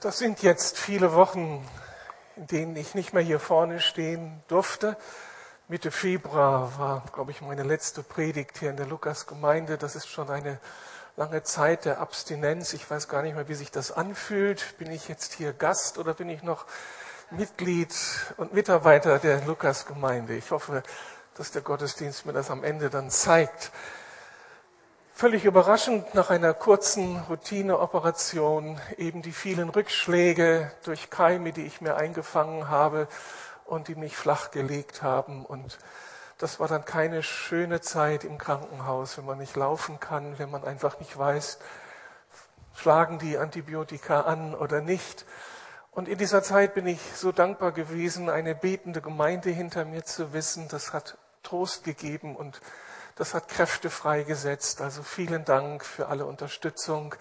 Das sind jetzt viele Wochen, in denen ich nicht mehr hier vorne stehen durfte. Mitte Februar war, glaube ich, meine letzte Predigt hier in der Lukas-Gemeinde. Das ist schon eine lange Zeit der Abstinenz. Ich weiß gar nicht mehr, wie sich das anfühlt. Bin ich jetzt hier Gast oder bin ich noch Mitglied und Mitarbeiter der Lukas-Gemeinde? Ich hoffe, dass der Gottesdienst mir das am Ende dann zeigt. Völlig überraschend nach einer kurzen Routineoperation eben die vielen Rückschläge durch Keime, die ich mir eingefangen habe und die mich flachgelegt haben. Und das war dann keine schöne Zeit im Krankenhaus, wenn man nicht laufen kann, wenn man einfach nicht weiß, schlagen die Antibiotika an oder nicht. Und in dieser Zeit bin ich so dankbar gewesen, eine betende Gemeinde hinter mir zu wissen. Das hat Trost gegeben und das hat Kräfte freigesetzt. Also vielen Dank für alle Unterstützung,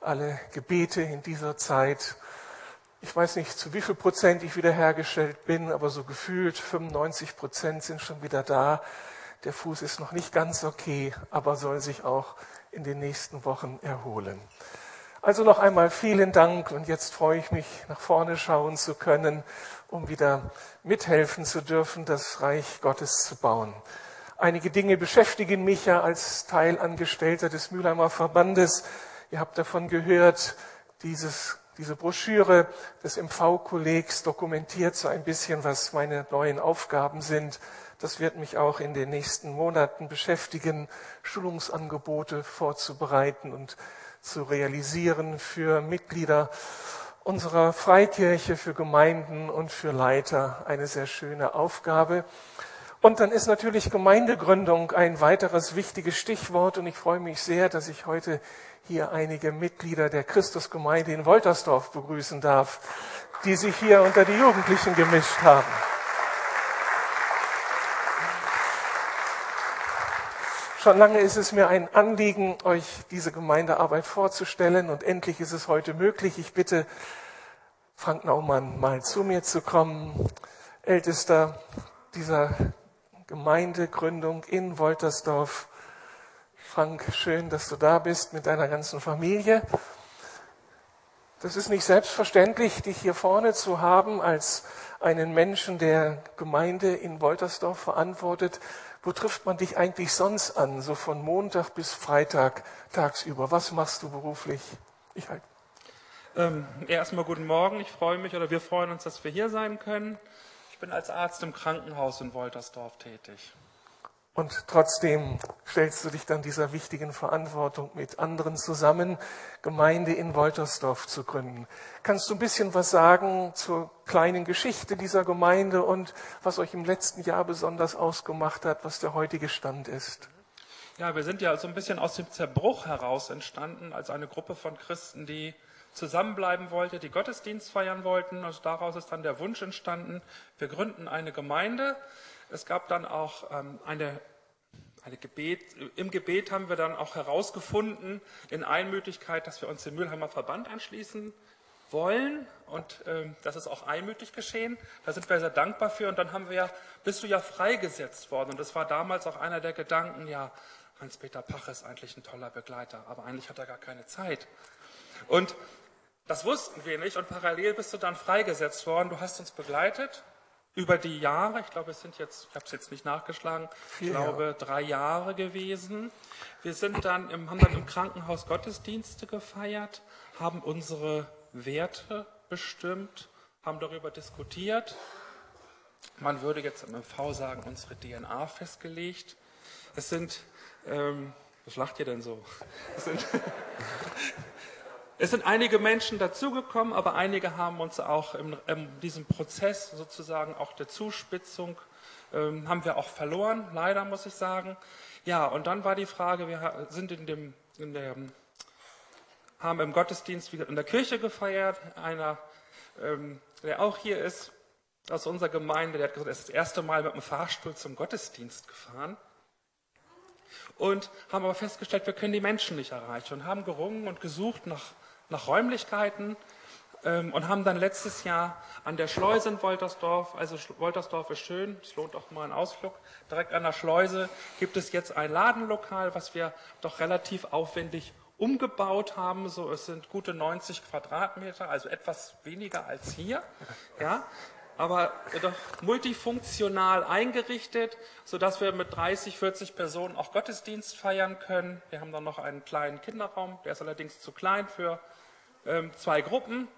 alle Gebete in dieser Zeit. Ich weiß nicht, zu wie viel Prozent ich wiederhergestellt bin, aber so gefühlt 95 Prozent sind schon wieder da. Der Fuß ist noch nicht ganz okay, aber soll sich auch in den nächsten Wochen erholen. Also noch einmal vielen Dank und jetzt freue ich mich, nach vorne schauen zu können, um wieder mithelfen zu dürfen, das Reich Gottes zu bauen. Einige Dinge beschäftigen mich ja als Teilangestellter des Mülheimer Verbandes. Ihr habt davon gehört, dieses, diese Broschüre des MV-Kollegs dokumentiert so ein bisschen, was meine neuen Aufgaben sind. Das wird mich auch in den nächsten Monaten beschäftigen, Schulungsangebote vorzubereiten und zu realisieren für Mitglieder unserer Freikirche, für Gemeinden und für Leiter. Eine sehr schöne Aufgabe. Und dann ist natürlich Gemeindegründung ein weiteres wichtiges Stichwort und ich freue mich sehr, dass ich heute hier einige Mitglieder der Christusgemeinde in Woltersdorf begrüßen darf, die sich hier unter die Jugendlichen gemischt haben. Schon lange ist es mir ein Anliegen, euch diese Gemeindearbeit vorzustellen und endlich ist es heute möglich. Ich bitte Frank Naumann mal zu mir zu kommen, ältester dieser Gemeindegründung in Woltersdorf. Frank, schön, dass du da bist mit deiner ganzen Familie. Das ist nicht selbstverständlich, dich hier vorne zu haben als einen Menschen, der Gemeinde in Woltersdorf verantwortet. Wo trifft man dich eigentlich sonst an, so von Montag bis Freitag tagsüber? Was machst du beruflich? Ich halt. Ähm, erstmal guten Morgen. Ich freue mich oder wir freuen uns, dass wir hier sein können bin als Arzt im Krankenhaus in Woltersdorf tätig. Und trotzdem stellst du dich dann dieser wichtigen Verantwortung mit anderen zusammen, Gemeinde in Woltersdorf zu gründen. Kannst du ein bisschen was sagen zur kleinen Geschichte dieser Gemeinde und was euch im letzten Jahr besonders ausgemacht hat, was der heutige Stand ist? Ja, wir sind ja so ein bisschen aus dem Zerbruch heraus entstanden, als eine Gruppe von Christen, die zusammenbleiben wollte, die Gottesdienst feiern wollten. Also daraus ist dann der Wunsch entstanden, wir gründen eine Gemeinde. Es gab dann auch ähm, eine, eine Gebet, im Gebet haben wir dann auch herausgefunden in Einmütigkeit, dass wir uns dem Mülheimer Verband anschließen wollen und ähm, das ist auch einmütig geschehen. Da sind wir sehr dankbar für und dann haben wir ja, bist du ja freigesetzt worden und das war damals auch einer der Gedanken, ja, Hans-Peter Pach ist eigentlich ein toller Begleiter, aber eigentlich hat er gar keine Zeit. Und das wussten wir nicht und parallel bist du dann freigesetzt worden. Du hast uns begleitet über die Jahre. Ich glaube, es sind jetzt, ich habe es jetzt nicht nachgeschlagen, ich glaube drei Jahre gewesen. Wir sind dann im, haben dann im Krankenhaus Gottesdienste gefeiert, haben unsere Werte bestimmt, haben darüber diskutiert. Man würde jetzt im MV sagen, unsere DNA festgelegt. Es sind, ähm, was lacht ihr denn so? Es sind, es sind einige Menschen dazugekommen, aber einige haben uns auch in, diesem Prozess sozusagen auch der Zuspitzung ähm, haben wir auch verloren, leider muss ich sagen. Ja, und dann war die Frage, wir sind in dem, in der, haben im Gottesdienst wieder in der Kirche gefeiert. Einer, ähm, der auch hier ist, aus unserer Gemeinde, der hat gesagt, er ist das erste Mal mit dem Fahrstuhl zum Gottesdienst gefahren und haben aber festgestellt, wir können die Menschen nicht erreichen und haben gerungen und gesucht nach nach Räumlichkeiten ähm, und haben dann letztes Jahr an der Schleuse in Woltersdorf, also Woltersdorf ist schön, es lohnt auch mal einen Ausflug, direkt an der Schleuse gibt es jetzt ein Ladenlokal, was wir doch relativ aufwendig umgebaut haben. So, es sind gute 90 Quadratmeter, also etwas weniger als hier. Ja, aber doch multifunktional eingerichtet, sodass wir mit 30, 40 Personen auch Gottesdienst feiern können. Wir haben dann noch einen kleinen Kinderraum, der ist allerdings zu klein für zwei Gruppen.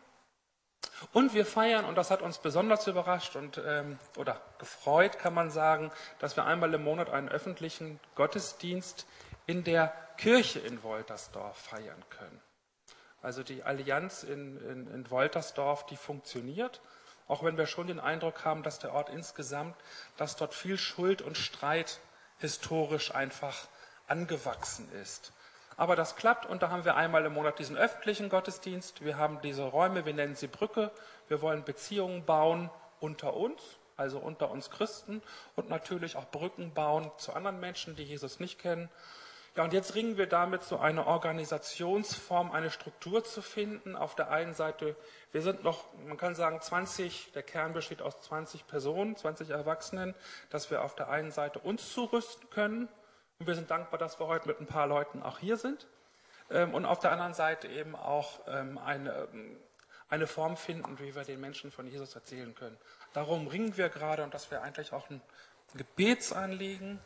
Und wir feiern, und das hat uns besonders überrascht und, ähm, oder gefreut, kann man sagen, dass wir einmal im Monat einen öffentlichen Gottesdienst in der Kirche in Woltersdorf feiern können. Also die Allianz in, in, in Woltersdorf, die funktioniert, auch wenn wir schon den Eindruck haben, dass der Ort insgesamt, dass dort viel Schuld und Streit historisch einfach angewachsen ist. Aber das klappt und da haben wir einmal im Monat diesen öffentlichen Gottesdienst. Wir haben diese Räume, wir nennen sie Brücke. Wir wollen Beziehungen bauen unter uns, also unter uns Christen und natürlich auch Brücken bauen zu anderen Menschen, die Jesus nicht kennen. Ja, und jetzt ringen wir damit, so eine Organisationsform, eine Struktur zu finden. Auf der einen Seite, wir sind noch, man kann sagen, 20, der Kern besteht aus 20 Personen, 20 Erwachsenen, dass wir auf der einen Seite uns zurüsten können. Und wir sind dankbar, dass wir heute mit ein paar Leuten auch hier sind. Ähm, und auf der anderen Seite eben auch ähm, eine, ähm, eine Form finden, wie wir den Menschen von Jesus erzählen können. Darum ringen wir gerade und das wäre eigentlich auch ein Gebetsanliegen,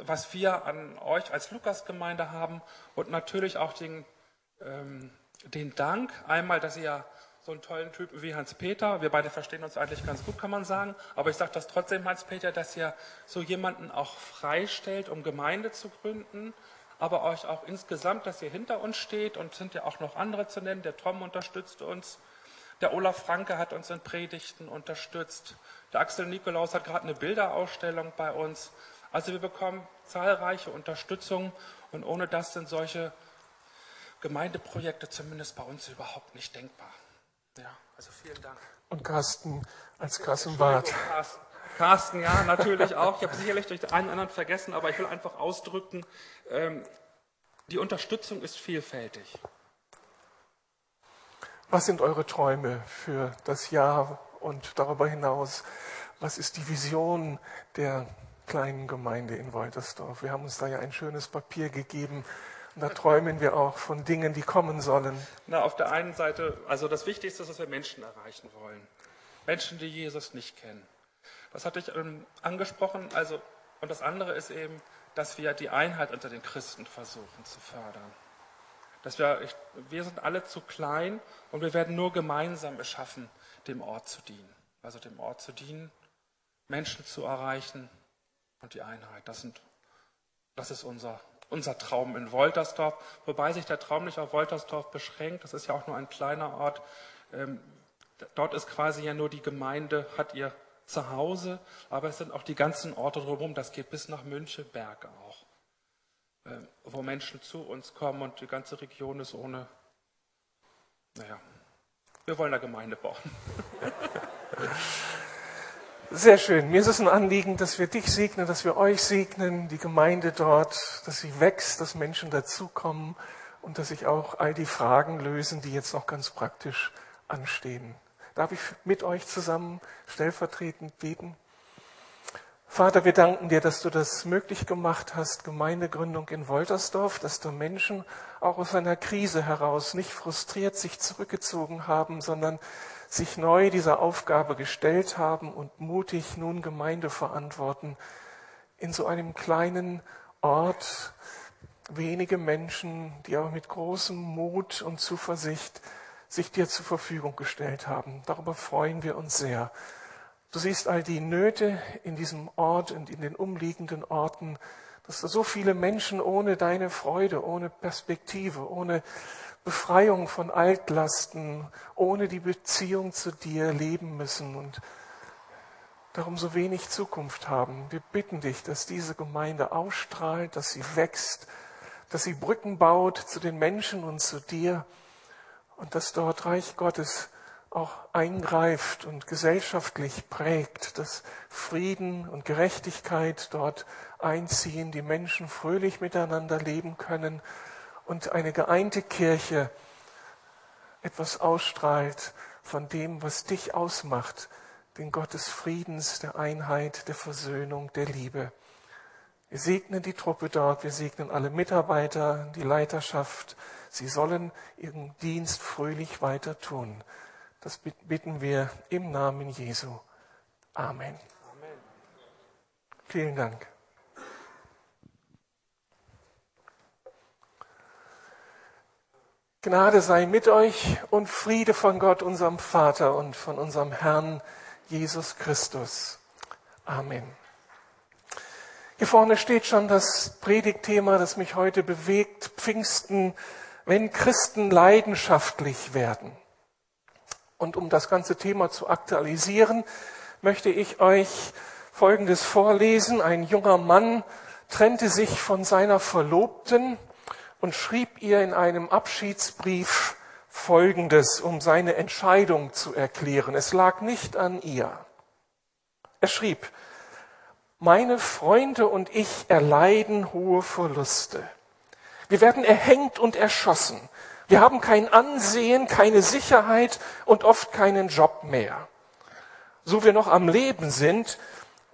was wir an euch als Lukas-Gemeinde haben und natürlich auch den, den Dank einmal, dass ihr so einen tollen Typen wie Hans-Peter, wir beide verstehen uns eigentlich ganz gut, kann man sagen, aber ich sage das trotzdem, Hans-Peter, dass ihr so jemanden auch freistellt, um Gemeinde zu gründen, aber euch auch insgesamt, dass ihr hinter uns steht. Und sind ja auch noch andere zu nennen, der Tom unterstützt uns, der Olaf Franke hat uns in Predigten unterstützt, der Axel Nikolaus hat gerade eine Bilderausstellung bei uns, also wir bekommen zahlreiche Unterstützung. Und ohne das sind solche Gemeindeprojekte zumindest bei uns überhaupt nicht denkbar. Ja, also vielen Dank. Und Carsten als Kassenwart. Carsten. Carsten, ja, natürlich auch. Ich habe sicherlich durch den einen oder anderen vergessen, aber ich will einfach ausdrücken, ähm, die Unterstützung ist vielfältig. Was sind eure Träume für das Jahr und darüber hinaus? Was ist die Vision der kleinen Gemeinde in Woltersdorf. Wir haben uns da ja ein schönes Papier gegeben. Und da träumen wir auch von Dingen, die kommen sollen. Na, auf der einen Seite, also das Wichtigste ist, dass wir Menschen erreichen wollen. Menschen, die Jesus nicht kennen. Das hatte ich ähm, angesprochen. Also, und das andere ist eben, dass wir die Einheit unter den Christen versuchen zu fördern. Dass wir, ich, wir sind alle zu klein und wir werden nur gemeinsam es schaffen, dem Ort zu dienen. Also dem Ort zu dienen, Menschen zu erreichen, und die Einheit. Das, sind, das ist unser, unser Traum in Woltersdorf, wobei sich der Traum nicht auf Woltersdorf beschränkt. Das ist ja auch nur ein kleiner Ort. Ähm, dort ist quasi ja nur die Gemeinde, hat ihr Zuhause, aber es sind auch die ganzen Orte drumherum. Das geht bis nach Müncheberg auch, ähm, wo Menschen zu uns kommen und die ganze Region ist ohne. Naja, wir wollen eine Gemeinde bauen. Sehr schön. Mir ist es ein Anliegen, dass wir dich segnen, dass wir euch segnen, die Gemeinde dort, dass sie wächst, dass Menschen dazukommen und dass sich auch all die Fragen lösen, die jetzt noch ganz praktisch anstehen. Darf ich mit euch zusammen stellvertretend beten? Vater, wir danken dir, dass du das möglich gemacht hast, Gemeindegründung in Woltersdorf, dass du Menschen auch aus einer Krise heraus nicht frustriert sich zurückgezogen haben, sondern sich neu dieser Aufgabe gestellt haben und mutig nun Gemeinde verantworten in so einem kleinen Ort, wenige Menschen, die aber mit großem Mut und Zuversicht sich dir zur Verfügung gestellt haben. Darüber freuen wir uns sehr. Du siehst all die Nöte in diesem Ort und in den umliegenden Orten, dass da so viele Menschen ohne deine Freude, ohne Perspektive, ohne Befreiung von Altlasten, ohne die Beziehung zu dir leben müssen und darum so wenig Zukunft haben. Wir bitten dich, dass diese Gemeinde ausstrahlt, dass sie wächst, dass sie Brücken baut zu den Menschen und zu dir und dass dort Reich Gottes auch eingreift und gesellschaftlich prägt, dass Frieden und Gerechtigkeit dort einziehen, die Menschen fröhlich miteinander leben können und eine geeinte Kirche etwas ausstrahlt von dem, was dich ausmacht, den Gott des Friedens, der Einheit, der Versöhnung, der Liebe. Wir segnen die Truppe dort, wir segnen alle Mitarbeiter, die Leiterschaft. Sie sollen ihren Dienst fröhlich weiter tun. Das bitten wir im Namen Jesu. Amen. Amen. Vielen Dank. Gnade sei mit euch und Friede von Gott, unserem Vater und von unserem Herrn Jesus Christus. Amen. Hier vorne steht schon das Predigtthema, das mich heute bewegt, Pfingsten, wenn Christen leidenschaftlich werden. Und um das ganze Thema zu aktualisieren, möchte ich euch Folgendes vorlesen. Ein junger Mann trennte sich von seiner Verlobten und schrieb ihr in einem Abschiedsbrief Folgendes, um seine Entscheidung zu erklären. Es lag nicht an ihr. Er schrieb, meine Freunde und ich erleiden hohe Verluste. Wir werden erhängt und erschossen. Wir haben kein Ansehen, keine Sicherheit und oft keinen Job mehr. So wir noch am Leben sind,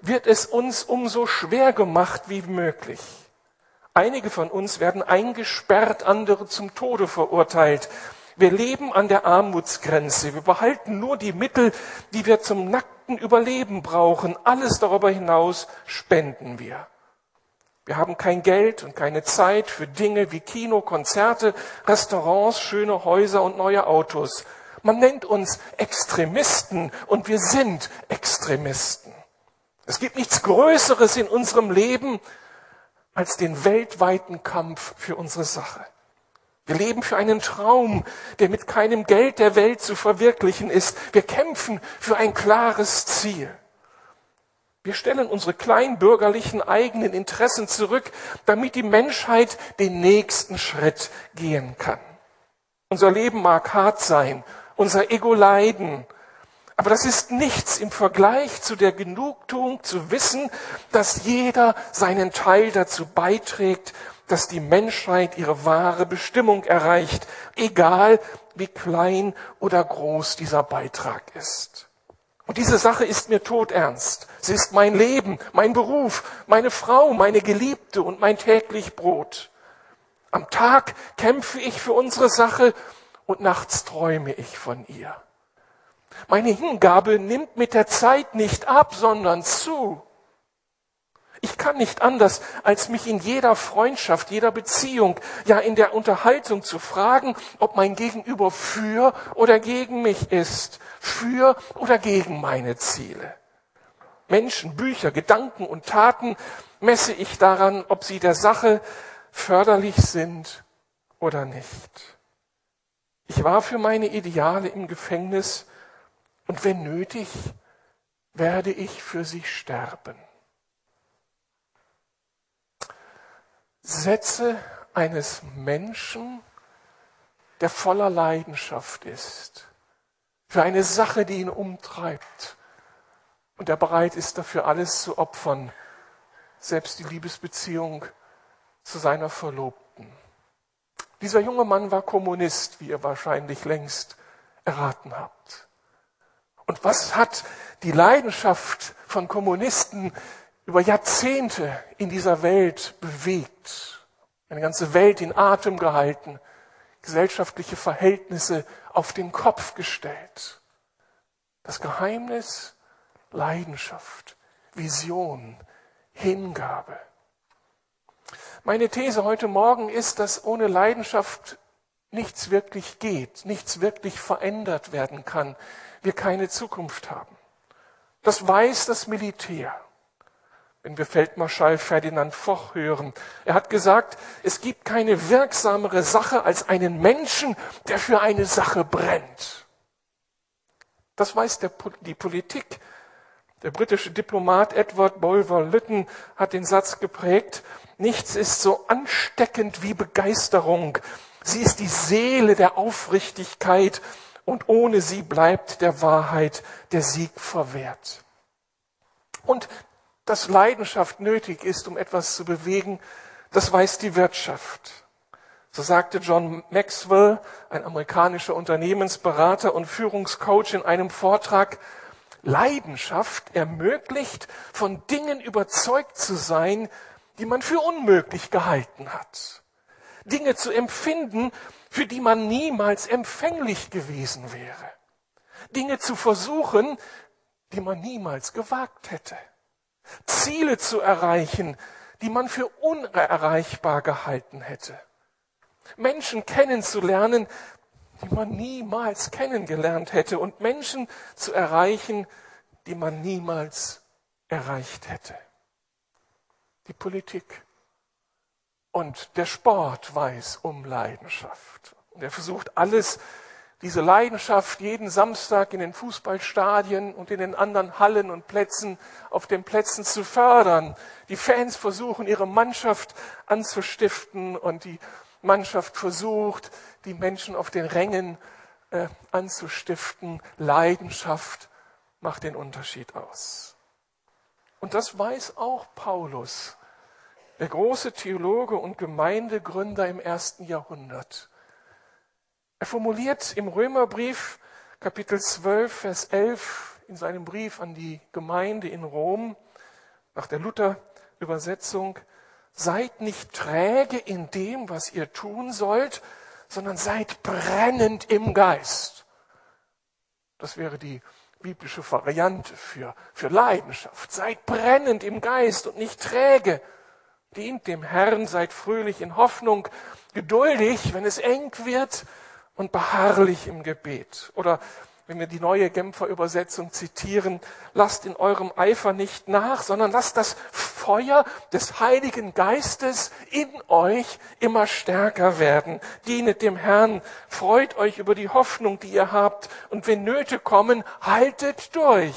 wird es uns umso schwer gemacht wie möglich. Einige von uns werden eingesperrt, andere zum Tode verurteilt. Wir leben an der Armutsgrenze. Wir behalten nur die Mittel, die wir zum nackten Überleben brauchen. Alles darüber hinaus spenden wir. Wir haben kein Geld und keine Zeit für Dinge wie Kino, Konzerte, Restaurants, schöne Häuser und neue Autos. Man nennt uns Extremisten und wir sind Extremisten. Es gibt nichts Größeres in unserem Leben als den weltweiten Kampf für unsere Sache. Wir leben für einen Traum, der mit keinem Geld der Welt zu verwirklichen ist. Wir kämpfen für ein klares Ziel. Wir stellen unsere kleinbürgerlichen eigenen Interessen zurück, damit die Menschheit den nächsten Schritt gehen kann. Unser Leben mag hart sein, unser Ego leiden, aber das ist nichts im Vergleich zu der Genugtuung zu wissen, dass jeder seinen Teil dazu beiträgt, dass die Menschheit ihre wahre Bestimmung erreicht, egal wie klein oder groß dieser Beitrag ist. Und diese Sache ist mir todernst. Sie ist mein Leben, mein Beruf, meine Frau, meine Geliebte und mein täglich Brot. Am Tag kämpfe ich für unsere Sache und nachts träume ich von ihr. Meine Hingabe nimmt mit der Zeit nicht ab, sondern zu. Ich kann nicht anders, als mich in jeder Freundschaft, jeder Beziehung, ja in der Unterhaltung zu fragen, ob mein Gegenüber für oder gegen mich ist, für oder gegen meine Ziele. Menschen, Bücher, Gedanken und Taten messe ich daran, ob sie der Sache förderlich sind oder nicht. Ich war für meine Ideale im Gefängnis und wenn nötig, werde ich für sie sterben. Sätze eines Menschen, der voller Leidenschaft ist, für eine Sache, die ihn umtreibt und der bereit ist, dafür alles zu opfern, selbst die Liebesbeziehung zu seiner Verlobten. Dieser junge Mann war Kommunist, wie ihr wahrscheinlich längst erraten habt. Und was hat die Leidenschaft von Kommunisten über Jahrzehnte in dieser Welt bewegt? Eine ganze Welt in Atem gehalten, gesellschaftliche Verhältnisse auf den Kopf gestellt. Das Geheimnis Leidenschaft, Vision, Hingabe. Meine These heute Morgen ist, dass ohne Leidenschaft nichts wirklich geht, nichts wirklich verändert werden kann wir keine Zukunft haben. Das weiß das Militär. Wenn wir Feldmarschall Ferdinand Foch hören, er hat gesagt, es gibt keine wirksamere Sache als einen Menschen, der für eine Sache brennt. Das weiß der, die Politik. Der britische Diplomat Edward Bulwer Lytton hat den Satz geprägt, nichts ist so ansteckend wie Begeisterung. Sie ist die Seele der Aufrichtigkeit und ohne sie bleibt der Wahrheit der Sieg verwehrt. Und dass Leidenschaft nötig ist, um etwas zu bewegen, das weiß die Wirtschaft. So sagte John Maxwell, ein amerikanischer Unternehmensberater und Führungscoach in einem Vortrag, Leidenschaft ermöglicht, von Dingen überzeugt zu sein, die man für unmöglich gehalten hat. Dinge zu empfinden, für die man niemals empfänglich gewesen wäre. Dinge zu versuchen, die man niemals gewagt hätte. Ziele zu erreichen, die man für unerreichbar gehalten hätte. Menschen kennenzulernen, die man niemals kennengelernt hätte und Menschen zu erreichen, die man niemals erreicht hätte. Die Politik und der Sport weiß um Leidenschaft. Und er versucht alles, diese Leidenschaft jeden Samstag in den Fußballstadien und in den anderen Hallen und Plätzen, auf den Plätzen zu fördern. Die Fans versuchen, ihre Mannschaft anzustiften und die Mannschaft versucht, die Menschen auf den Rängen äh, anzustiften. Leidenschaft macht den Unterschied aus. Und das weiß auch Paulus, der große Theologe und Gemeindegründer im ersten Jahrhundert. Er formuliert im Römerbrief Kapitel 12, Vers 11 in seinem Brief an die Gemeinde in Rom nach der Luther-Übersetzung, seid nicht träge in dem, was ihr tun sollt, sondern seid brennend im Geist. Das wäre die biblische Variante für, für Leidenschaft. Seid brennend im Geist und nicht träge. Dient dem Herrn, seid fröhlich in Hoffnung, geduldig, wenn es eng wird und beharrlich im Gebet. Oder wenn wir die neue Genfer Übersetzung zitieren, lasst in eurem Eifer nicht nach, sondern lasst das Feuer des Heiligen Geistes in euch immer stärker werden. Dienet dem Herrn, freut euch über die Hoffnung, die ihr habt, und wenn Nöte kommen, haltet durch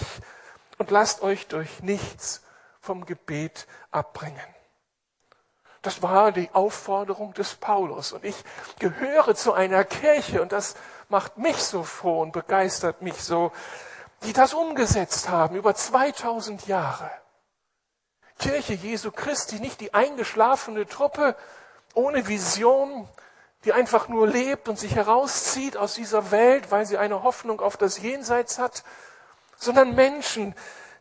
und lasst euch durch nichts vom Gebet abbringen. Das war die Aufforderung des Paulus. Und ich gehöre zu einer Kirche, und das macht mich so froh und begeistert mich so, die das umgesetzt haben über 2000 Jahre. Kirche Jesu Christi, nicht die eingeschlafene Truppe ohne Vision, die einfach nur lebt und sich herauszieht aus dieser Welt, weil sie eine Hoffnung auf das Jenseits hat, sondern Menschen,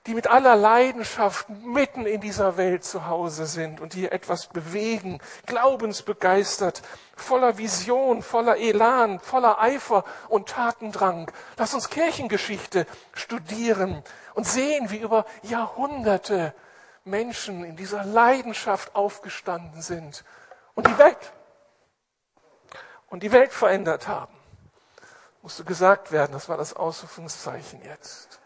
die mit aller Leidenschaft mitten in dieser Welt zu Hause sind und hier etwas bewegen, glaubensbegeistert, voller Vision, voller Elan, voller Eifer und Tatendrang. Lass uns Kirchengeschichte studieren und sehen, wie über Jahrhunderte Menschen in dieser Leidenschaft aufgestanden sind und die Welt und die Welt verändert haben. Musste gesagt werden, das war das Ausrufungszeichen jetzt.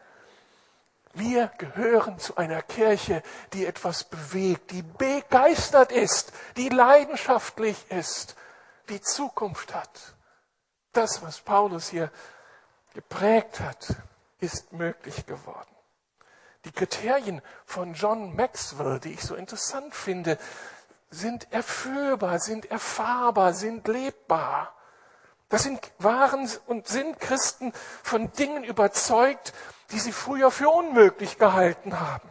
Wir gehören zu einer Kirche, die etwas bewegt, die begeistert ist, die leidenschaftlich ist, die Zukunft hat. Das, was Paulus hier geprägt hat, ist möglich geworden. Die Kriterien von John Maxwell, die ich so interessant finde, sind erfüllbar, sind erfahrbar, sind lebbar. Das sind, waren und sind Christen von Dingen überzeugt, die sie früher für unmöglich gehalten haben.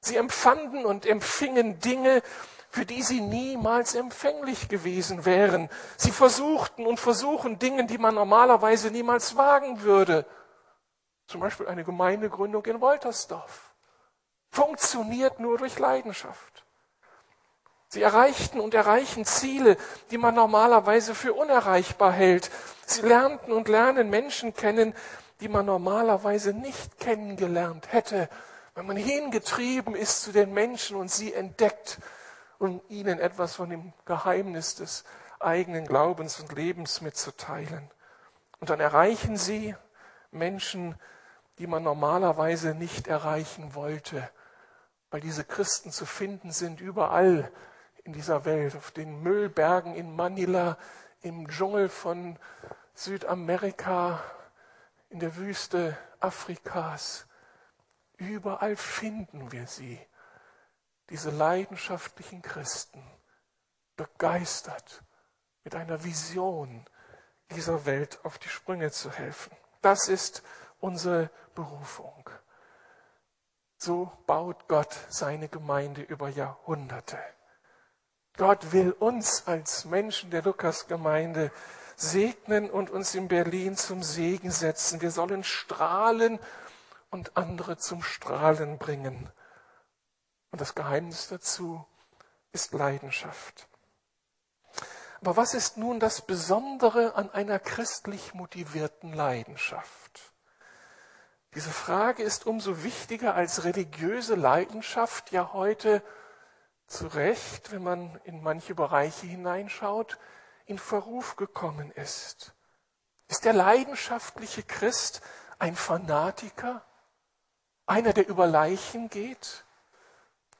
Sie empfanden und empfingen Dinge, für die sie niemals empfänglich gewesen wären. Sie versuchten und versuchen Dinge, die man normalerweise niemals wagen würde. Zum Beispiel eine Gemeindegründung in Woltersdorf. Funktioniert nur durch Leidenschaft. Sie erreichten und erreichen Ziele, die man normalerweise für unerreichbar hält. Sie lernten und lernen Menschen kennen, die man normalerweise nicht kennengelernt hätte, wenn man hingetrieben ist zu den Menschen und sie entdeckt um ihnen etwas von dem Geheimnis des eigenen Glaubens und Lebens mitzuteilen. Und dann erreichen sie Menschen, die man normalerweise nicht erreichen wollte, weil diese Christen zu finden sind überall in dieser Welt, auf den Müllbergen in Manila, im Dschungel von Südamerika, in der Wüste Afrikas. Überall finden wir sie, diese leidenschaftlichen Christen, begeistert mit einer Vision dieser Welt auf die Sprünge zu helfen. Das ist unsere Berufung. So baut Gott seine Gemeinde über Jahrhunderte. Gott will uns als Menschen der Lukas-Gemeinde segnen und uns in Berlin zum Segen setzen. Wir sollen strahlen und andere zum Strahlen bringen. Und das Geheimnis dazu, ist Leidenschaft. Aber was ist nun das Besondere an einer christlich motivierten Leidenschaft? Diese Frage ist umso wichtiger, als religiöse Leidenschaft ja heute zu Recht, wenn man in manche Bereiche hineinschaut, in Verruf gekommen ist. Ist der leidenschaftliche Christ ein Fanatiker? Einer, der über Leichen geht?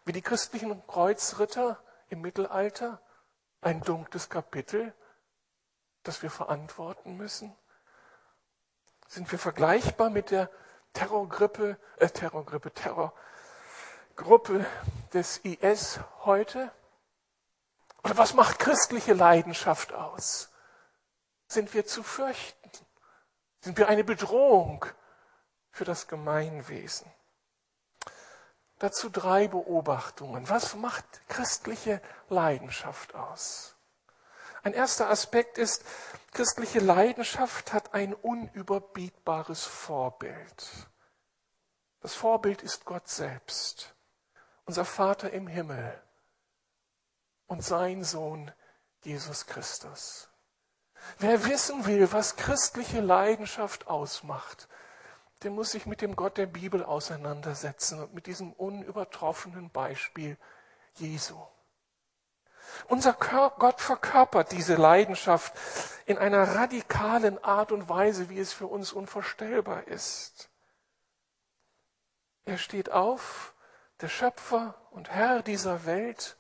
Wie die christlichen Kreuzritter im Mittelalter? Ein dunkles Kapitel, das wir verantworten müssen? Sind wir vergleichbar mit der Terrorgrippe, äh, Terrorgrippe, Terrorgruppe des IS heute? Oder was macht christliche Leidenschaft aus? Sind wir zu fürchten? Sind wir eine Bedrohung für das Gemeinwesen? Dazu drei Beobachtungen. Was macht christliche Leidenschaft aus? Ein erster Aspekt ist, christliche Leidenschaft hat ein unüberbietbares Vorbild. Das Vorbild ist Gott selbst, unser Vater im Himmel und sein Sohn Jesus Christus. Wer wissen will, was christliche Leidenschaft ausmacht, der muss sich mit dem Gott der Bibel auseinandersetzen und mit diesem unübertroffenen Beispiel Jesu. Unser Gott verkörpert diese Leidenschaft in einer radikalen Art und Weise, wie es für uns unvorstellbar ist. Er steht auf, der Schöpfer und Herr dieser Welt,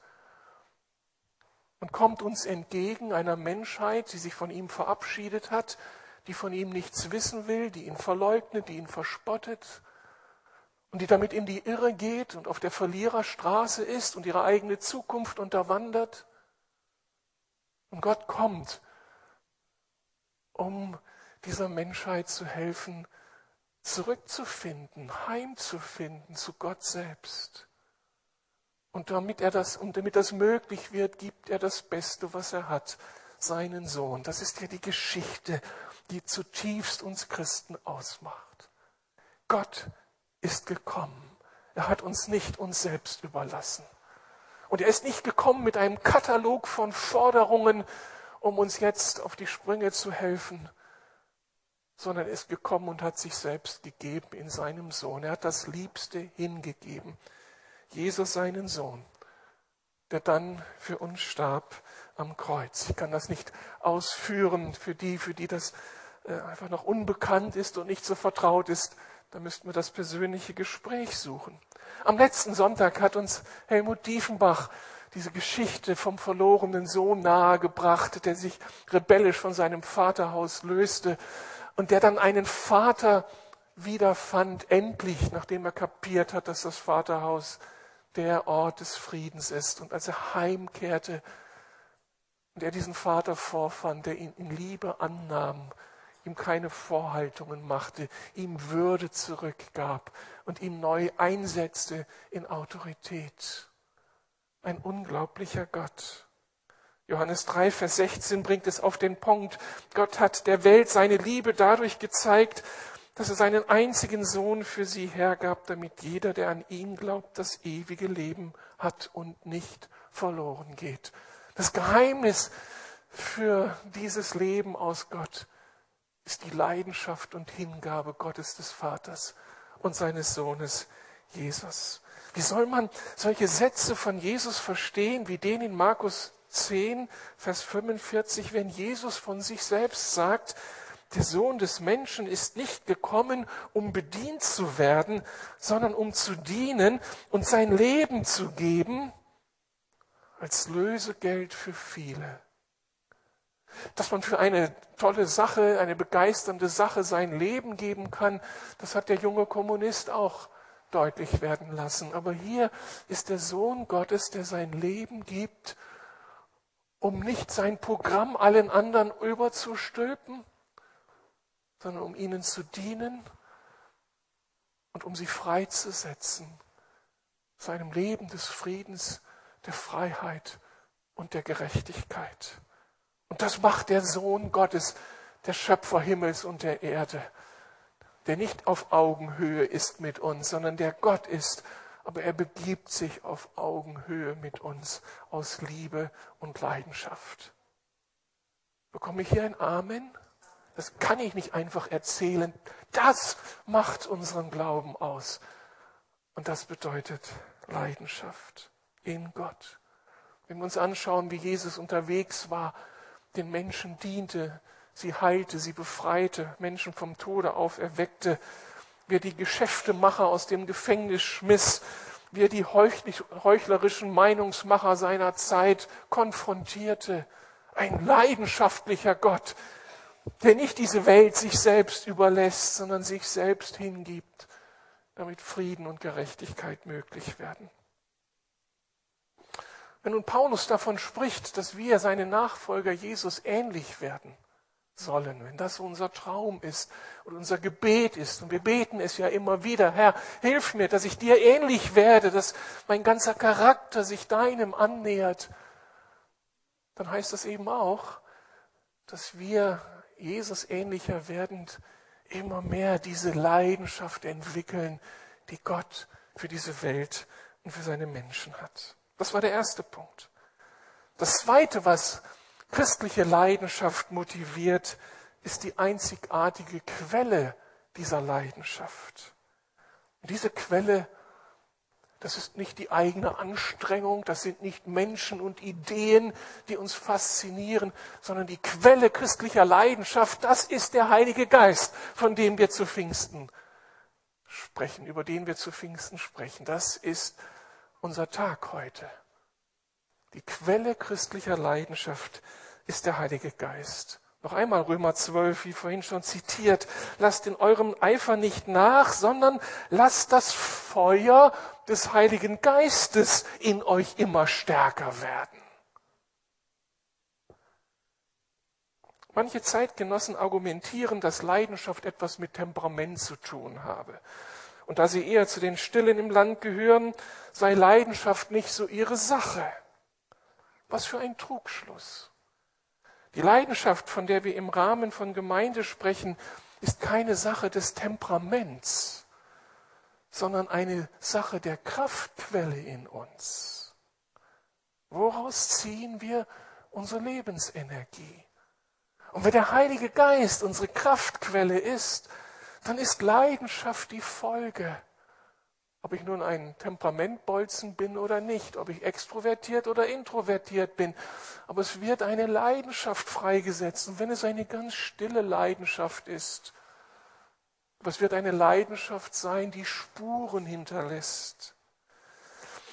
und kommt uns entgegen einer Menschheit, die sich von ihm verabschiedet hat, die von ihm nichts wissen will, die ihn verleugnet, die ihn verspottet und die damit in die Irre geht und auf der Verliererstraße ist und ihre eigene Zukunft unterwandert. Und Gott kommt, um dieser Menschheit zu helfen, zurückzufinden, heimzufinden zu Gott selbst. Und damit er das, und damit das möglich wird, gibt er das Beste, was er hat, seinen Sohn. Das ist ja die Geschichte, die zutiefst uns Christen ausmacht. Gott ist gekommen. Er hat uns nicht uns selbst überlassen. Und er ist nicht gekommen mit einem Katalog von Forderungen, um uns jetzt auf die Sprünge zu helfen, sondern er ist gekommen und hat sich selbst gegeben in seinem Sohn. Er hat das Liebste hingegeben. Jesus seinen Sohn, der dann für uns starb am Kreuz. Ich kann das nicht ausführen für die, für die das äh, einfach noch unbekannt ist und nicht so vertraut ist. Da müssten wir das persönliche Gespräch suchen. Am letzten Sonntag hat uns Helmut Diefenbach diese Geschichte vom verlorenen Sohn nahegebracht, der sich rebellisch von seinem Vaterhaus löste und der dann einen Vater wiederfand, endlich, nachdem er kapiert hat, dass das Vaterhaus der Ort des Friedens ist. Und als er heimkehrte und er diesen Vater vorfand, der ihn in Liebe annahm, ihm keine Vorhaltungen machte, ihm Würde zurückgab und ihn neu einsetzte in Autorität. Ein unglaublicher Gott. Johannes 3, Vers 16 bringt es auf den Punkt. Gott hat der Welt seine Liebe dadurch gezeigt, dass er seinen einzigen Sohn für sie hergab, damit jeder, der an ihn glaubt, das ewige Leben hat und nicht verloren geht. Das Geheimnis für dieses Leben aus Gott ist die Leidenschaft und Hingabe Gottes des Vaters und seines Sohnes Jesus. Wie soll man solche Sätze von Jesus verstehen, wie den in Markus 10, Vers 45, wenn Jesus von sich selbst sagt, der Sohn des Menschen ist nicht gekommen, um bedient zu werden, sondern um zu dienen und sein Leben zu geben als Lösegeld für viele. Dass man für eine tolle Sache, eine begeisternde Sache sein Leben geben kann, das hat der junge Kommunist auch deutlich werden lassen. Aber hier ist der Sohn Gottes, der sein Leben gibt, um nicht sein Programm allen anderen überzustülpen, sondern um ihnen zu dienen und um sie freizusetzen zu einem Leben des Friedens, der Freiheit und der Gerechtigkeit. Und das macht der Sohn Gottes, der Schöpfer Himmels und der Erde, der nicht auf Augenhöhe ist mit uns, sondern der Gott ist, aber er begibt sich auf Augenhöhe mit uns aus Liebe und Leidenschaft. Bekomme ich hier ein Amen? Das kann ich nicht einfach erzählen. Das macht unseren Glauben aus. Und das bedeutet Leidenschaft in Gott. Wenn wir uns anschauen, wie Jesus unterwegs war, den Menschen diente, sie heilte, sie befreite, Menschen vom Tode auferweckte, wie er die Geschäftemacher aus dem Gefängnis schmiss, wie er die heuchlerischen Meinungsmacher seiner Zeit konfrontierte. Ein leidenschaftlicher Gott, der nicht diese Welt sich selbst überlässt, sondern sich selbst hingibt, damit Frieden und Gerechtigkeit möglich werden. Wenn nun Paulus davon spricht, dass wir seine Nachfolger Jesus ähnlich werden sollen, wenn das unser Traum ist und unser Gebet ist, und wir beten es ja immer wieder, Herr, hilf mir, dass ich dir ähnlich werde, dass mein ganzer Charakter sich deinem annähert, dann heißt das eben auch, dass wir Jesus ähnlicher werdend immer mehr diese Leidenschaft entwickeln, die Gott für diese Welt und für seine Menschen hat. Das war der erste Punkt. Das zweite, was christliche Leidenschaft motiviert, ist die einzigartige Quelle dieser Leidenschaft. Und diese Quelle, das ist nicht die eigene Anstrengung, das sind nicht Menschen und Ideen, die uns faszinieren, sondern die Quelle christlicher Leidenschaft, das ist der Heilige Geist, von dem wir zu Pfingsten sprechen, über den wir zu Pfingsten sprechen. Das ist unser Tag heute. Die Quelle christlicher Leidenschaft ist der Heilige Geist. Noch einmal Römer 12, wie vorhin schon zitiert. Lasst in eurem Eifer nicht nach, sondern lasst das Feuer des Heiligen Geistes in euch immer stärker werden. Manche Zeitgenossen argumentieren, dass Leidenschaft etwas mit Temperament zu tun habe. Und da sie eher zu den Stillen im Land gehören, sei Leidenschaft nicht so ihre Sache. Was für ein Trugschluss. Die Leidenschaft, von der wir im Rahmen von Gemeinde sprechen, ist keine Sache des Temperaments, sondern eine Sache der Kraftquelle in uns. Woraus ziehen wir unsere Lebensenergie? Und wenn der Heilige Geist unsere Kraftquelle ist, dann ist Leidenschaft die Folge. Ob ich nun ein Temperamentbolzen bin oder nicht, ob ich extrovertiert oder introvertiert bin. Aber es wird eine Leidenschaft freigesetzt. Und wenn es eine ganz stille Leidenschaft ist, aber es wird eine Leidenschaft sein, die Spuren hinterlässt.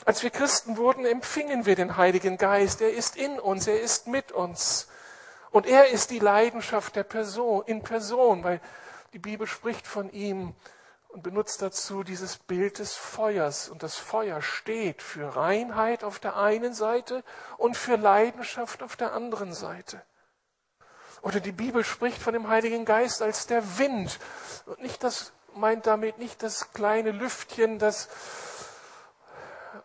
Als wir Christen wurden, empfingen wir den Heiligen Geist. Er ist in uns, er ist mit uns. Und er ist die Leidenschaft der Person, in Person, weil die Bibel spricht von ihm und benutzt dazu dieses Bild des Feuers. Und das Feuer steht für Reinheit auf der einen Seite und für Leidenschaft auf der anderen Seite. Oder die Bibel spricht von dem Heiligen Geist als der Wind. Und nicht das, meint damit nicht das kleine Lüftchen, das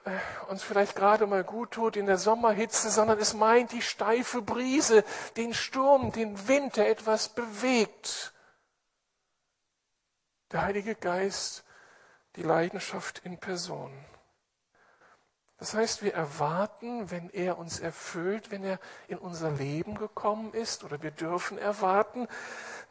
äh, uns vielleicht gerade mal gut tut in der Sommerhitze, sondern es meint die steife Brise, den Sturm, den Wind, der etwas bewegt der Heilige Geist, die Leidenschaft in Person. Das heißt, wir erwarten, wenn er uns erfüllt, wenn er in unser Leben gekommen ist, oder wir dürfen erwarten,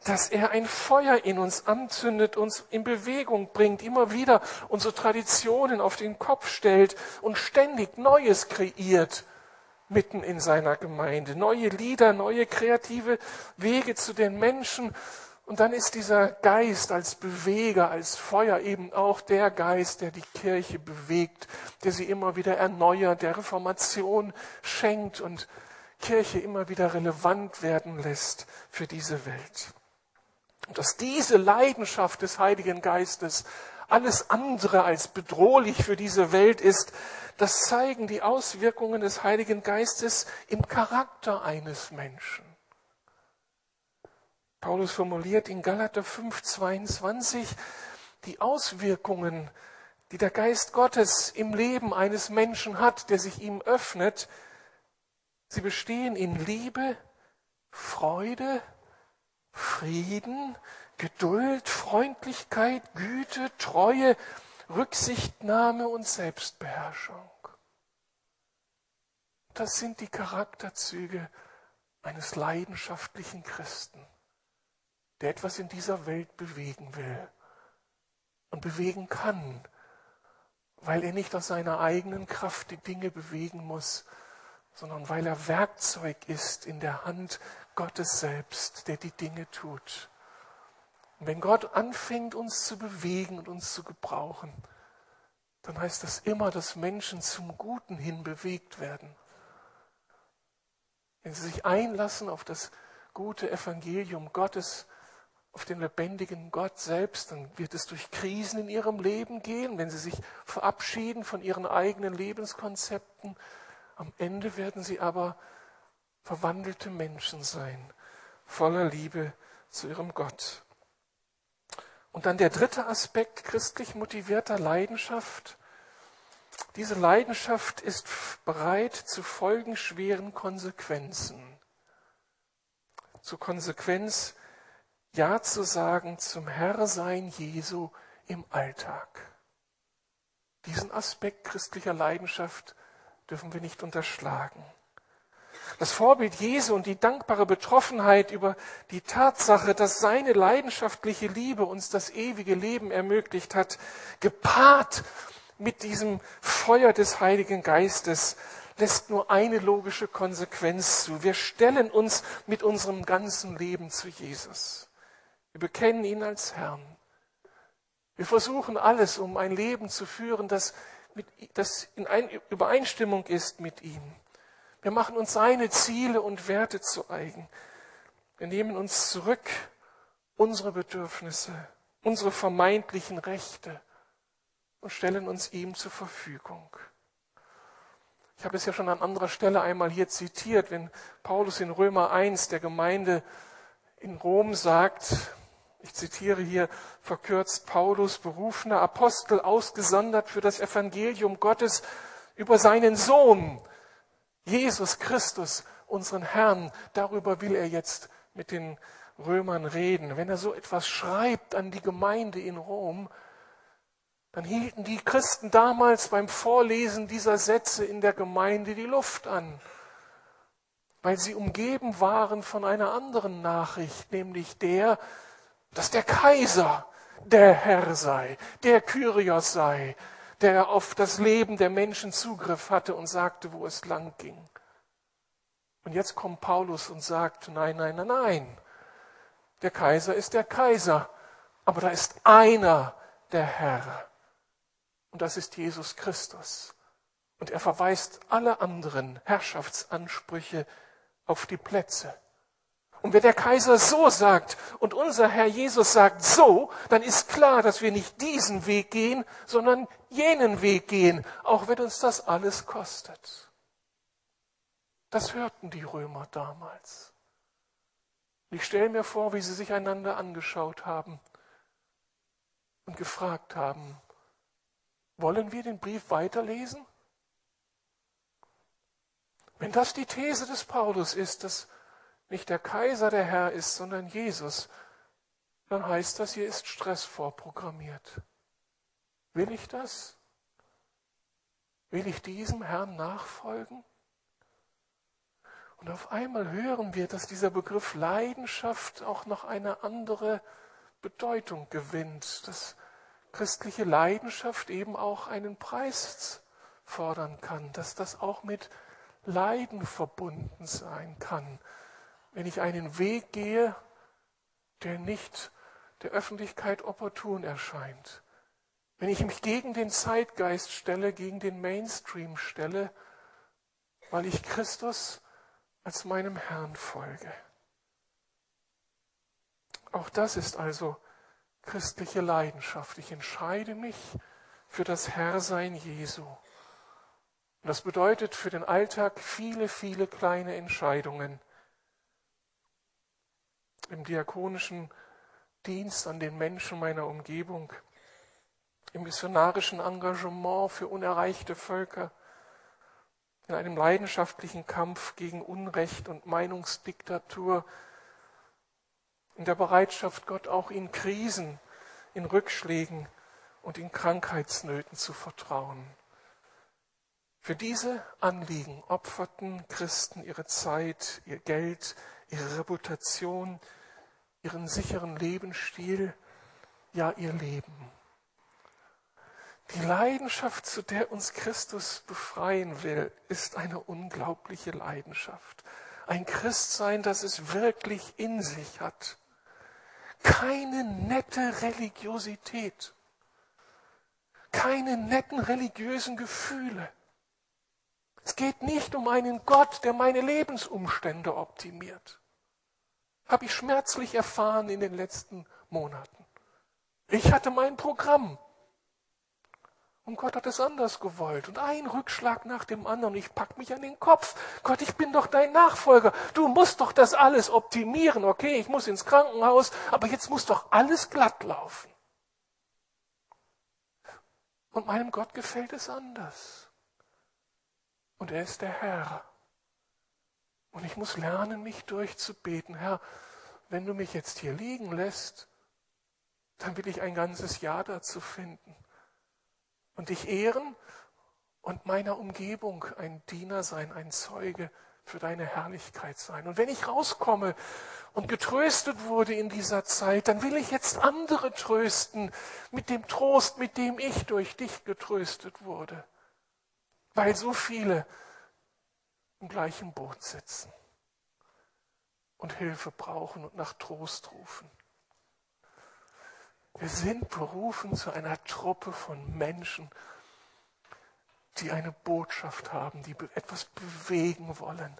dass er ein Feuer in uns anzündet, uns in Bewegung bringt, immer wieder unsere Traditionen auf den Kopf stellt und ständig Neues kreiert mitten in seiner Gemeinde. Neue Lieder, neue kreative Wege zu den Menschen und dann ist dieser Geist als Beweger, als Feuer eben auch der Geist, der die Kirche bewegt, der sie immer wieder erneuert, der Reformation schenkt und Kirche immer wieder relevant werden lässt für diese Welt. Und dass diese Leidenschaft des Heiligen Geistes alles andere als bedrohlich für diese Welt ist, das zeigen die Auswirkungen des Heiligen Geistes im Charakter eines Menschen. Paulus formuliert in Galater 5, 22 die Auswirkungen, die der Geist Gottes im Leben eines Menschen hat, der sich ihm öffnet. Sie bestehen in Liebe, Freude, Frieden, Geduld, Freundlichkeit, Güte, Treue, Rücksichtnahme und Selbstbeherrschung. Das sind die Charakterzüge eines leidenschaftlichen Christen, der etwas in dieser Welt bewegen will und bewegen kann, weil er nicht aus seiner eigenen Kraft die Dinge bewegen muss, sondern weil er Werkzeug ist in der Hand Gottes selbst, der die Dinge tut. Und wenn Gott anfängt, uns zu bewegen und uns zu gebrauchen, dann heißt das immer, dass Menschen zum Guten hin bewegt werden. Wenn sie sich einlassen auf das gute Evangelium Gottes, auf den lebendigen Gott selbst, dann wird es durch Krisen in ihrem Leben gehen, wenn sie sich verabschieden von ihren eigenen Lebenskonzepten. Am Ende werden sie aber verwandelte Menschen sein, voller Liebe zu ihrem Gott. Und dann der dritte Aspekt christlich motivierter Leidenschaft. Diese Leidenschaft ist bereit zu folgenschweren Konsequenzen. Zur Konsequenz, Ja zu sagen zum Herrsein Jesu im Alltag. Diesen Aspekt christlicher Leidenschaft dürfen wir nicht unterschlagen. Das Vorbild Jesu und die dankbare Betroffenheit über die Tatsache, dass seine leidenschaftliche Liebe uns das ewige Leben ermöglicht hat, gepaart mit diesem Feuer des Heiligen Geistes, lässt nur eine logische Konsequenz zu. Wir stellen uns mit unserem ganzen Leben zu Jesus. Wir bekennen ihn als Herrn. Wir versuchen alles, um ein Leben zu führen, das, mit, das in Übereinstimmung ist mit ihm. Wir machen uns seine Ziele und Werte zu eigen. Wir nehmen uns zurück unsere Bedürfnisse, unsere vermeintlichen Rechte und stellen uns ihm zur Verfügung. Ich habe es ja schon an anderer Stelle einmal hier zitiert, wenn Paulus in Römer 1 der Gemeinde in Rom sagt, ich zitiere hier verkürzt Paulus, berufener Apostel, ausgesondert für das Evangelium Gottes über seinen Sohn, Jesus Christus, unseren Herrn, darüber will er jetzt mit den Römern reden. Wenn er so etwas schreibt an die Gemeinde in Rom, dann hielten die Christen damals beim Vorlesen dieser Sätze in der Gemeinde die Luft an, weil sie umgeben waren von einer anderen Nachricht, nämlich der, dass der Kaiser der Herr sei, der Kyrios sei, der auf das Leben der Menschen Zugriff hatte und sagte, wo es lang ging. Und jetzt kommt Paulus und sagt, nein, nein, nein, nein. Der Kaiser ist der Kaiser, aber da ist einer der Herr. Und das ist Jesus Christus. Und er verweist alle anderen Herrschaftsansprüche auf die Plätze. Und wenn der Kaiser so sagt und unser Herr Jesus sagt so, dann ist klar, dass wir nicht diesen Weg gehen, sondern jenen Weg gehen, auch wenn uns das alles kostet. Das hörten die Römer damals. Ich stelle mir vor, wie sie sich einander angeschaut haben und gefragt haben, wollen wir den Brief weiterlesen? Wenn das die These des Paulus ist, dass nicht der Kaiser der Herr ist, sondern Jesus, dann heißt das, hier ist Stress vorprogrammiert. Will ich das? Will ich diesem Herrn nachfolgen? Und auf einmal hören wir, dass dieser Begriff Leidenschaft auch noch eine andere Bedeutung gewinnt, dass christliche Leidenschaft eben auch einen Preis fordern kann, dass das auch mit Leiden verbunden sein kann, wenn ich einen Weg gehe, der nicht der Öffentlichkeit opportun erscheint, wenn ich mich gegen den Zeitgeist stelle, gegen den Mainstream stelle, weil ich Christus als meinem Herrn folge. Auch das ist also christliche Leidenschaft. Ich entscheide mich für das Herrsein Jesu. Und das bedeutet für den Alltag viele, viele kleine Entscheidungen im diakonischen Dienst an den Menschen meiner Umgebung, im missionarischen Engagement für unerreichte Völker, in einem leidenschaftlichen Kampf gegen Unrecht und Meinungsdiktatur, in der Bereitschaft, Gott auch in Krisen, in Rückschlägen und in Krankheitsnöten zu vertrauen. Für diese Anliegen opferten Christen ihre Zeit, ihr Geld, ihre Reputation, ihren sicheren Lebensstil, ja ihr Leben. Die Leidenschaft, zu der uns Christus befreien will, ist eine unglaubliche Leidenschaft. Ein Christsein, das es wirklich in sich hat. Keine nette Religiosität. Keine netten religiösen Gefühle. Es geht nicht um einen Gott, der meine Lebensumstände optimiert. Habe ich schmerzlich erfahren in den letzten Monaten. Ich hatte mein Programm. Und Gott hat es anders gewollt. Und ein Rückschlag nach dem anderen. Ich pack mich an den Kopf. Gott, ich bin doch dein Nachfolger. Du musst doch das alles optimieren. Okay, ich muss ins Krankenhaus, aber jetzt muss doch alles glatt laufen. Und meinem Gott gefällt es anders. Und er ist der Herr. Und ich muss lernen, mich durchzubeten. Herr, wenn du mich jetzt hier liegen lässt, dann will ich ein ganzes Jahr dazu finden und dich ehren und meiner Umgebung ein Diener sein, ein Zeuge für deine Herrlichkeit sein. Und wenn ich rauskomme und getröstet wurde in dieser Zeit, dann will ich jetzt andere trösten mit dem Trost, mit dem ich durch dich getröstet wurde, weil so viele im gleichen Boot sitzen und Hilfe brauchen und nach Trost rufen. Wir sind berufen zu einer Truppe von Menschen, die eine Botschaft haben, die etwas bewegen wollen,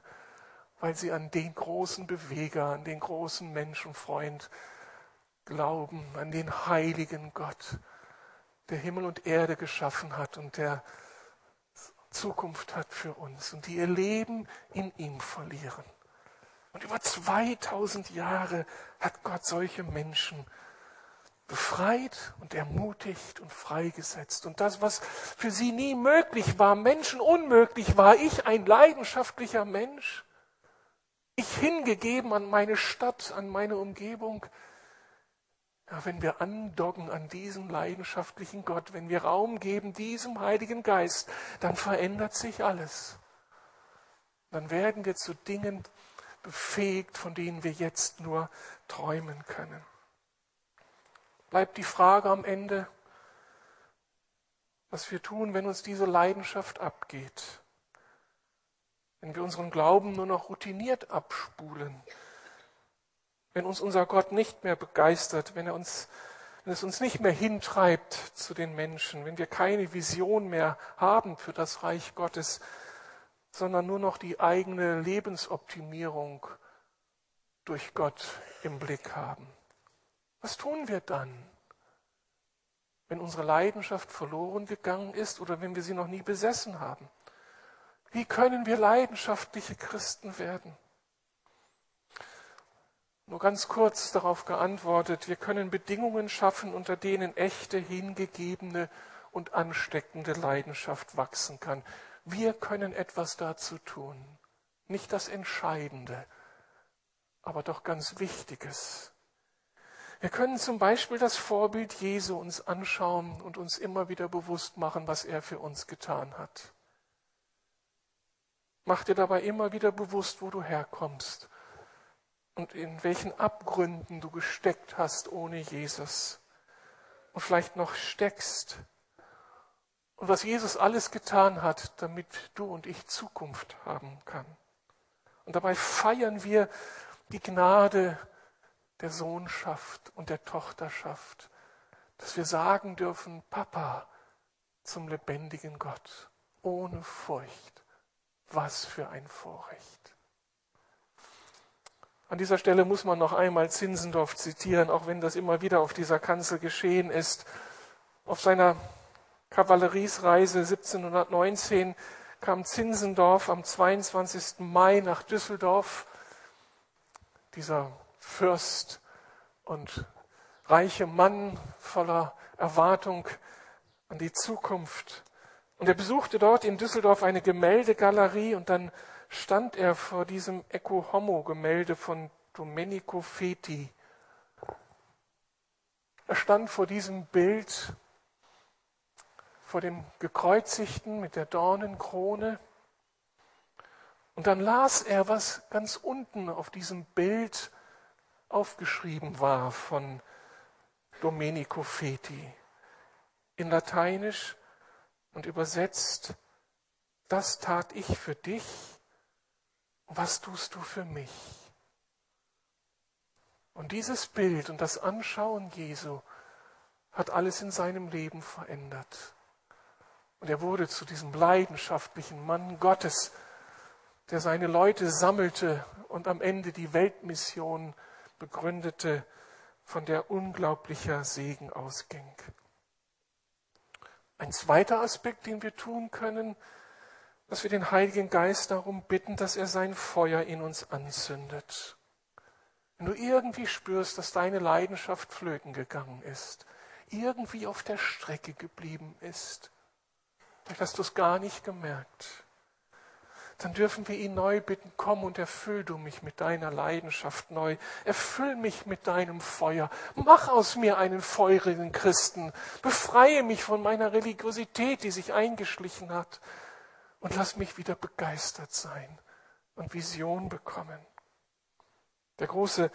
weil sie an den großen Beweger, an den großen Menschenfreund glauben, an den heiligen Gott, der Himmel und Erde geschaffen hat und der Zukunft hat für uns und die ihr Leben in ihm verlieren. Und über 2000 Jahre hat Gott solche Menschen befreit und ermutigt und freigesetzt. Und das, was für sie nie möglich war, Menschen unmöglich war, ich ein leidenschaftlicher Mensch, ich hingegeben an meine Stadt, an meine Umgebung. Ja, wenn wir andocken an diesen leidenschaftlichen Gott, wenn wir Raum geben diesem Heiligen Geist, dann verändert sich alles. Dann werden wir zu Dingen befähigt, von denen wir jetzt nur träumen können bleibt die Frage am Ende, was wir tun, wenn uns diese Leidenschaft abgeht. Wenn wir unseren Glauben nur noch routiniert abspulen. Wenn uns unser Gott nicht mehr begeistert, wenn, er uns, wenn es uns nicht mehr hintreibt zu den Menschen, wenn wir keine Vision mehr haben für das Reich Gottes, sondern nur noch die eigene Lebensoptimierung durch Gott im Blick haben. Was tun wir dann, wenn unsere Leidenschaft verloren gegangen ist oder wenn wir sie noch nie besessen haben? Wie können wir leidenschaftliche Christen werden? Nur ganz kurz darauf geantwortet, wir können Bedingungen schaffen, unter denen echte, hingegebene und ansteckende Leidenschaft wachsen kann. Wir können etwas dazu tun. Nicht das Entscheidende, aber doch ganz Wichtiges. Wir können zum Beispiel das Vorbild Jesu uns anschauen und uns immer wieder bewusst machen, was er für uns getan hat. Mach dir dabei immer wieder bewusst, wo du herkommst und in welchen Abgründen du gesteckt hast ohne Jesus und vielleicht noch steckst und was Jesus alles getan hat, damit du und ich Zukunft haben kann. Und dabei feiern wir die Gnade der Sohnschaft und der Tochterschaft, dass wir sagen dürfen, Papa zum lebendigen Gott, ohne Furcht. Was für ein Vorrecht. An dieser Stelle muss man noch einmal Zinsendorf zitieren, auch wenn das immer wieder auf dieser Kanzel geschehen ist. Auf seiner Kavalleriesreise 1719 kam Zinsendorf am 22. Mai nach Düsseldorf. Dieser Fürst und reiche Mann voller Erwartung an die Zukunft. Und er besuchte dort in Düsseldorf eine Gemäldegalerie und dann stand er vor diesem Ecco Homo Gemälde von Domenico Feti. Er stand vor diesem Bild vor dem Gekreuzigten mit der Dornenkrone. Und dann las er, was ganz unten auf diesem Bild aufgeschrieben war von Domenico Feti. In Lateinisch und übersetzt, das tat ich für dich, was tust du für mich? Und dieses Bild und das Anschauen Jesu hat alles in seinem Leben verändert. Und er wurde zu diesem leidenschaftlichen Mann Gottes, der seine Leute sammelte und am Ende die Weltmission begründete, von der unglaublicher Segen ausging. Ein zweiter Aspekt, den wir tun können, dass wir den Heiligen Geist darum bitten, dass er sein Feuer in uns anzündet. Wenn du irgendwie spürst, dass deine Leidenschaft flöten gegangen ist, irgendwie auf der Strecke geblieben ist, vielleicht hast du es gar nicht gemerkt, dann dürfen wir ihn neu bitten, komm und erfüll du mich mit deiner Leidenschaft neu, erfüll mich mit deinem Feuer, mach aus mir einen feurigen Christen, befreie mich von meiner Religiosität, die sich eingeschlichen hat, und lass mich wieder begeistert sein und Vision bekommen. Der große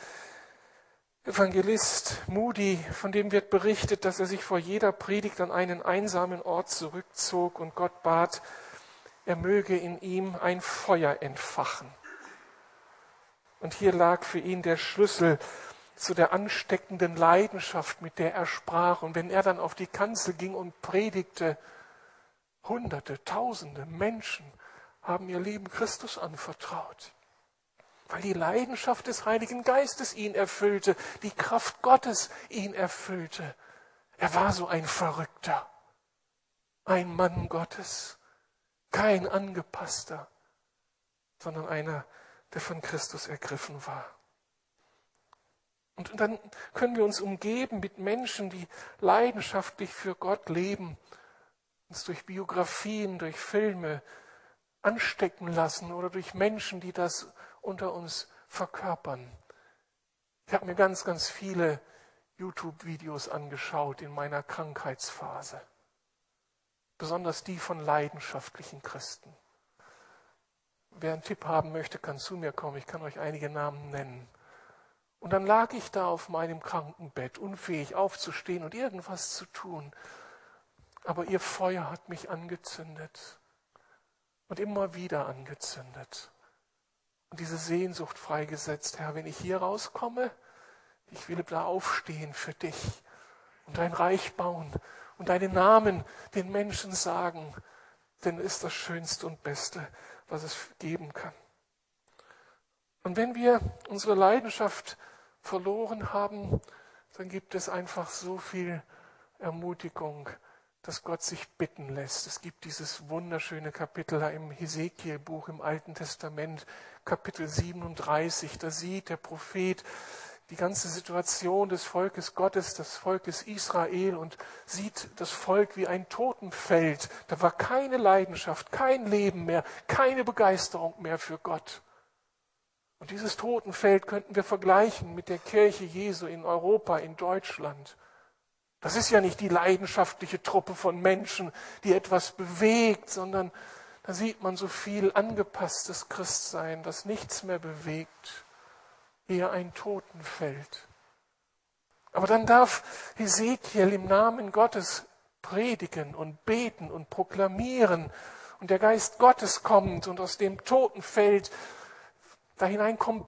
Evangelist Moody, von dem wird berichtet, dass er sich vor jeder Predigt an einen einsamen Ort zurückzog und Gott bat, er möge in ihm ein Feuer entfachen. Und hier lag für ihn der Schlüssel zu der ansteckenden Leidenschaft, mit der er sprach. Und wenn er dann auf die Kanzel ging und predigte, Hunderte, Tausende Menschen haben ihr Leben Christus anvertraut, weil die Leidenschaft des Heiligen Geistes ihn erfüllte, die Kraft Gottes ihn erfüllte. Er war so ein Verrückter, ein Mann Gottes. Kein angepasster, sondern einer, der von Christus ergriffen war. Und dann können wir uns umgeben mit Menschen, die leidenschaftlich für Gott leben, uns durch Biografien, durch Filme anstecken lassen oder durch Menschen, die das unter uns verkörpern. Ich habe mir ganz, ganz viele YouTube-Videos angeschaut in meiner Krankheitsphase besonders die von leidenschaftlichen Christen. Wer einen Tipp haben möchte, kann zu mir kommen. Ich kann euch einige Namen nennen. Und dann lag ich da auf meinem Krankenbett, unfähig aufzustehen und irgendwas zu tun. Aber ihr Feuer hat mich angezündet und immer wieder angezündet. Und diese Sehnsucht freigesetzt, Herr, wenn ich hier rauskomme, ich will da aufstehen für dich und dein Reich bauen und deinen Namen den Menschen sagen, denn ist das Schönste und Beste, was es geben kann. Und wenn wir unsere Leidenschaft verloren haben, dann gibt es einfach so viel Ermutigung, dass Gott sich bitten lässt. Es gibt dieses wunderschöne Kapitel im Hesekiel-Buch im Alten Testament, Kapitel 37. Da sieht der Prophet, die ganze Situation des Volkes Gottes, des Volkes Israel und sieht das Volk wie ein Totenfeld. Da war keine Leidenschaft, kein Leben mehr, keine Begeisterung mehr für Gott. Und dieses Totenfeld könnten wir vergleichen mit der Kirche Jesu in Europa, in Deutschland. Das ist ja nicht die leidenschaftliche Truppe von Menschen, die etwas bewegt, sondern da sieht man so viel angepasstes Christsein, das nichts mehr bewegt eher ein Totenfeld. Aber dann darf Hesekiel im Namen Gottes predigen und beten und proklamieren. Und der Geist Gottes kommt und aus dem Totenfeld da hinein kommt